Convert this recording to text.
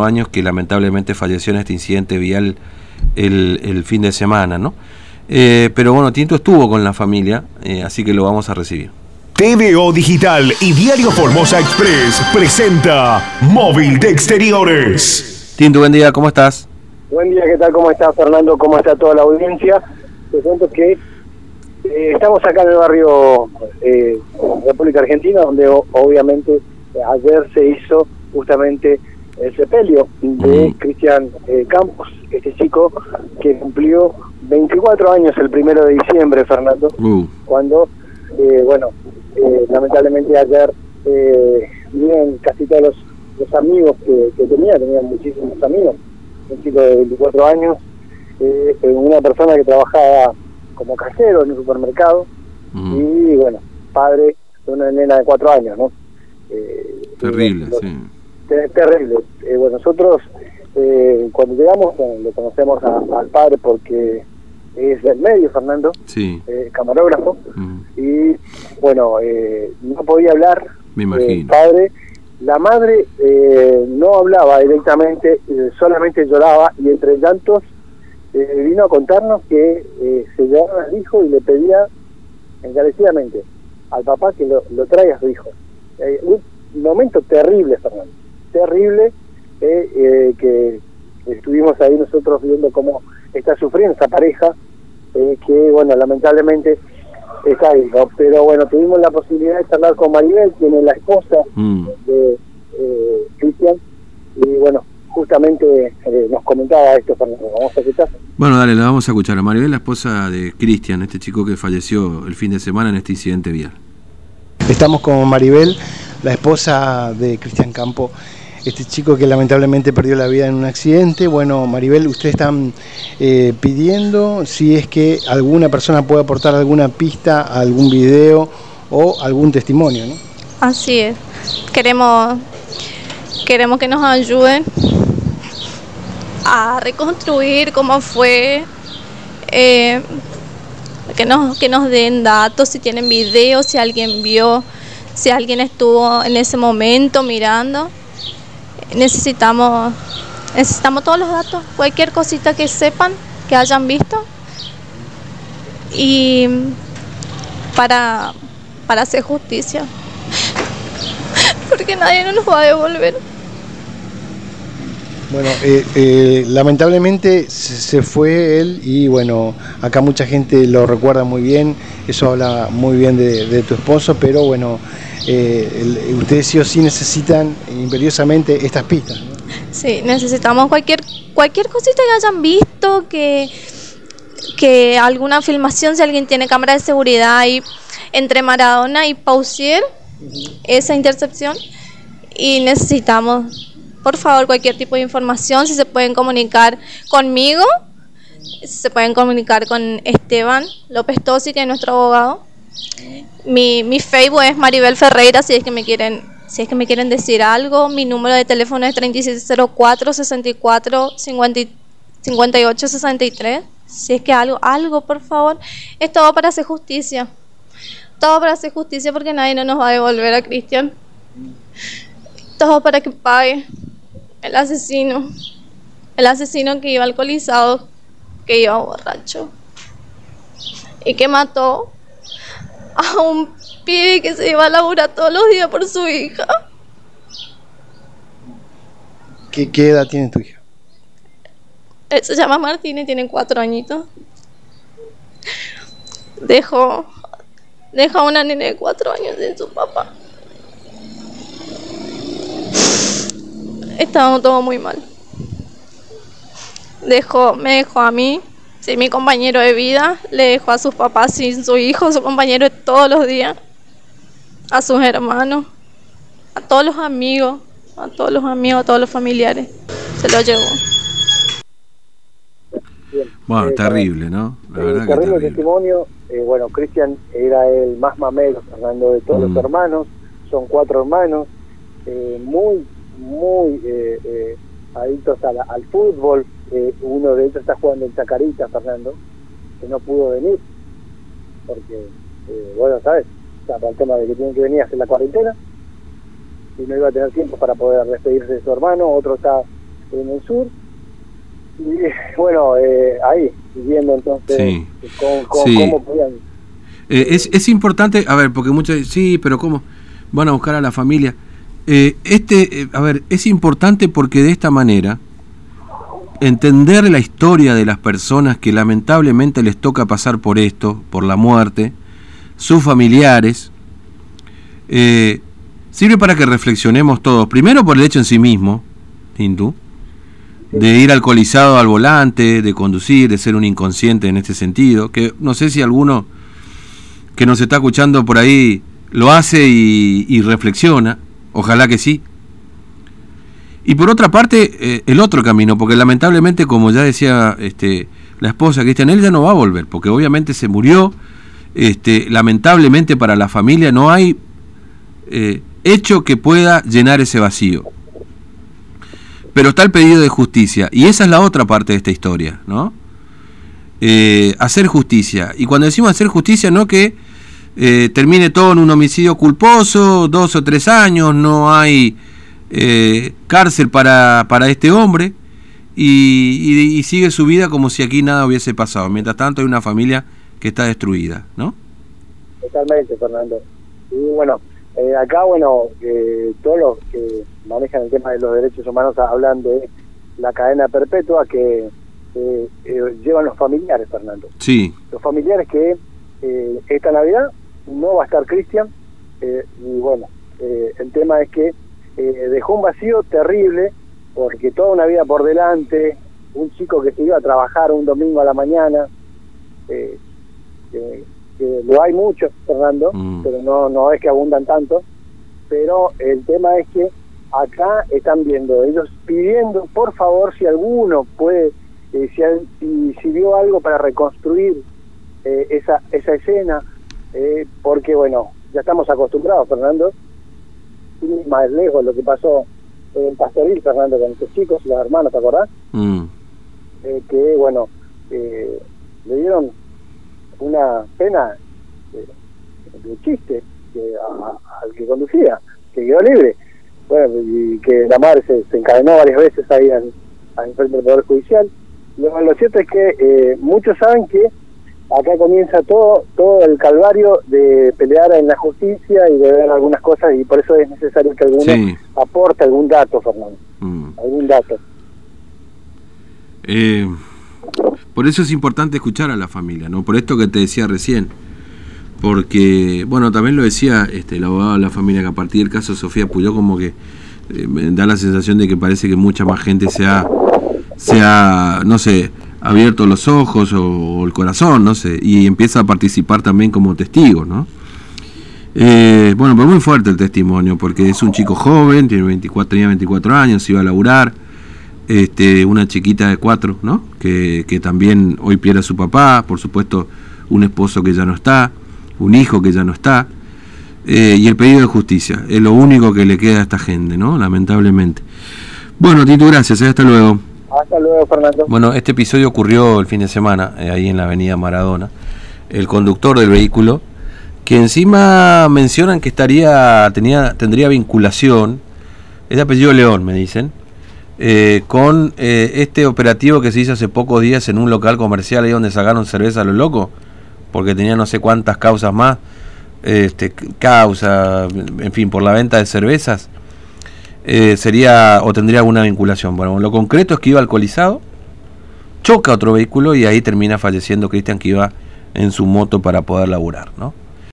años que lamentablemente falleció en este incidente vial el, el fin de semana, ¿no? Eh, pero bueno, Tinto estuvo con la familia, eh, así que lo vamos a recibir. TVO Digital y Diario Formosa Express presenta Móvil de Exteriores. Tinto, buen día, ¿cómo estás? Buen día, ¿qué tal? ¿Cómo estás, Fernando? ¿Cómo está toda la audiencia? Te cuento que eh, estamos acá en el barrio eh, República Argentina, donde o- obviamente ayer se hizo justamente el sepelio de Mm. Cristian eh, Campos, este chico que cumplió 24 años el primero de diciembre, Fernando, Uh, cuando, eh, bueno, eh, lamentablemente ayer eh, vinieron casi todos los, los amigos que, que tenía, tenía muchísimos amigos, un chico de 24 años, eh, eh, una persona que trabajaba como cajero en un supermercado mm, y, bueno, padre de una nena de 4 años, ¿no? Eh, terrible, sí. Te- terrible. Eh, bueno, nosotros eh, cuando llegamos eh, le conocemos a- al padre porque es del medio, Fernando, Sí, eh, camarógrafo, mm, y bueno, eh, no podía hablar. me El imagino. padre, la madre eh, no hablaba directamente, eh, solamente lloraba y entre llantos eh, vino a contarnos que eh, se llevaba al hijo y le pedía encarecidamente al papá que lo, lo traiga a su hijo. Eh, un momento terrible, Fernando, terrible eh, eh, que estuvimos ahí nosotros viendo cómo está sufriendo esa pareja, eh, que bueno, lamentablemente está ahí, ¿no? Pero bueno, tuvimos la posibilidad de charlar con Maribel, quien es la esposa Mm, de eh, Cristian, y bueno, justamente eh, nos comentaba esto, Fernando, vamos a escuchar. Bueno, dale, la vamos a escuchar a Maribel, la esposa de Cristian, este chico que falleció el fin de semana en este incidente vial. Estamos con Maribel, la esposa de Cristian Campo, este chico que lamentablemente perdió la vida en un accidente. Bueno, Maribel, ustedes están eh, pidiendo si es que alguna persona puede aportar alguna pista, algún video o algún testimonio, ¿no? Así es. Queremos, queremos que nos ayuden a reconstruir cómo fue, eh, que, nos, que nos den datos, si tienen videos, si alguien vio, si alguien estuvo en ese momento mirando. Necesitamos, necesitamos todos los datos, cualquier cosita que sepan, que hayan visto. Y para, para hacer justicia porque nadie nos va a devolver. Bueno, eh, eh, lamentablemente se, fue él y bueno, acá mucha gente lo recuerda muy bien, eso habla muy bien de tu esposo, pero bueno, eh, el- ustedes sí o sí necesitan imperiosamente estas pistas. ¿no? Sí, necesitamos cualquier cualquier cosita que hayan visto, que que alguna filmación, si alguien tiene cámara de seguridad ahí entre Maradona y Pausier, esa intercepción, y necesitamos, por favor, cualquier tipo de información, si se pueden comunicar conmigo, si se pueden comunicar con Esteban López Tosi, que es nuestro abogado. Mi, mi Facebook es Maribel Ferreira, si es que me quieren, si es que me quieren decir algo. Mi número de teléfono es 3704 64 50 58 63. Si es que algo, algo, por favor. Es todo para hacer justicia. Todo para hacer justicia porque nadie no nos va a devolver a Cristian. Todo para que pague el asesino. El asesino que iba alcoholizado, que iba borracho. Y que mató a un pibe que se iba a laburar todos los días por su hija. ¿Qué, qué edad tiene tu hija? Él se llama Martín y tiene cuatro añitos. Dejó, dejó a una nena de cuatro años sin su papá. Estábamos todos muy mal. Dejó, me dejó a mí, sin mi compañero de vida, le dejó a sus papás sin su hijo, su compañero de todos los días, a sus hermanos, a todos los amigos, a todos los amigos, a todos los familiares. Se lo llevó. Bien. Bueno, Eh, terrible, ¿no? La Eh, verdad que terrible testimonio. Eh, bueno, Cristian era el más mamelo, Fernando, de todos Mm. los hermanos. Son cuatro hermanos, eh, muy, muy eh, eh, adictos a la- al fútbol. Eh, uno de ellos está jugando en Chacarita, Fernando, que no pudo venir, porque, eh, bueno, ¿sabes? O sea, por el tema de que tienen que venir a hacer la cuarentena y no iba a tener tiempo para poder despedirse de su hermano. Otro está en el sur. Y bueno, eh, ahí, viendo entonces Sí. cómo, cómo- Sí. cómo podían. Eh, es, es importante, a ver, porque muchos dicen, sí, pero ¿cómo van a buscar a la familia? Eh, este, eh, a ver, es importante porque de esta manera entender la historia de las personas que lamentablemente les toca pasar por esto, por la muerte, sus familiares, eh, sirve para que reflexionemos todos, primero por el hecho en sí mismo, Tintu, de ir alcoholizado al volante, de conducir, de ser un inconsciente en este sentido, que no sé si alguno que nos está escuchando por ahí lo hace y reflexiona, ojalá que sí. Y por otra parte, eh, el otro camino, porque lamentablemente, como ya decía este, la esposa Cristian, él ya no va a volver, porque obviamente se murió, este, lamentablemente para la familia no hay eh, hecho que pueda llenar ese vacío. Pero está el pedido de justicia, y esa es la otra parte de esta historia, ¿no? Eh, hacer justicia. Y cuando decimos hacer justicia, no que eh, termine todo en un homicidio culposo, dos o tres años, no hay eh, cárcel para, para este hombre, y, y- y sigue su vida como si aquí nada hubiese pasado. Mientras tanto hay una familia que está destruida, ¿no? Totalmente, Fernando. Y bueno, eh, acá, bueno, eh, todos los que manejan el tema de los derechos humanos hablan de la cadena perpetua que eh, eh, llevan los familiares, Fernando. Sí, Los familiares que eh, esta Navidad no va a estar Cristian, eh, y bueno, eh, el tema es que eh, dejó un vacío terrible, porque toda una vida por delante, un chico que se iba a trabajar un domingo a la mañana, eh, que, lo hay muchos, Fernando, Mm. pero no, no es que abundan tanto, pero el tema es que acá están viendo, ellos pidiendo, por favor, si alguno puede, eh, si, si, si vio algo para reconstruir eh, esa, esa escena, eh, porque bueno, ya estamos acostumbrados, Fernando, y más lejos lo que pasó en Pastoril, Fernando, con estos chicos y los hermanos, ¿te acordás? mm, eh, que bueno eh, le dieron una pena eh, de chiste que a- a- al que conducía que quedó libre. Bueno y que la madre se, se encadenó varias veces ahí al, al frente del poder judicial. Lo, lo cierto es que eh, muchos saben que acá comienza todo todo el calvario de pelear en la justicia y de ver algunas cosas y por eso es necesario que alguno Sí. aporte algún dato Fernando mm. algún dato Eh, por eso es importante escuchar a la familia, ¿no? Por esto que te decía recién. Porque, bueno, también lo decía este, el abogado de la familia, que a partir del caso Sofía Puyó, como que eh, da la sensación de que parece que mucha más gente se ha, se ha, no sé, abierto los ojos o, el corazón, no sé, y empieza a participar también como testigo, ¿no? Eh, bueno, pero muy fuerte el testimonio, porque es un chico joven, tiene 24, tenía 24 años, iba a laburar, este, una chiquita de cuatro, ¿no? Que, que también hoy pierde a su papá, por supuesto, un esposo que ya no está, un hijo que ya no está, eh, y el pedido de justicia. Es lo único que le queda a esta gente, ¿no? Lamentablemente. Bueno, Tito, gracias, ¿eh? hasta luego. Hasta luego Fernando Bueno, este episodio ocurrió el fin de semana, eh, ahí en la avenida Maradona. El conductor del vehículo, que encima mencionan que estaría, tenía, tendría vinculación, es de apellido León, me dicen, eh, con eh, este operativo que se hizo hace pocos días en un local comercial ahí donde sacaron cerveza a los locos, porque tenía no sé cuántas causas más, este, causa, en fin, por la venta de cervezas, eh, sería o tendría alguna vinculación. Bueno, lo concreto es que iba alcoholizado, choca otro vehículo y ahí termina falleciendo Cristian que iba en su moto para poder laburar, ¿no?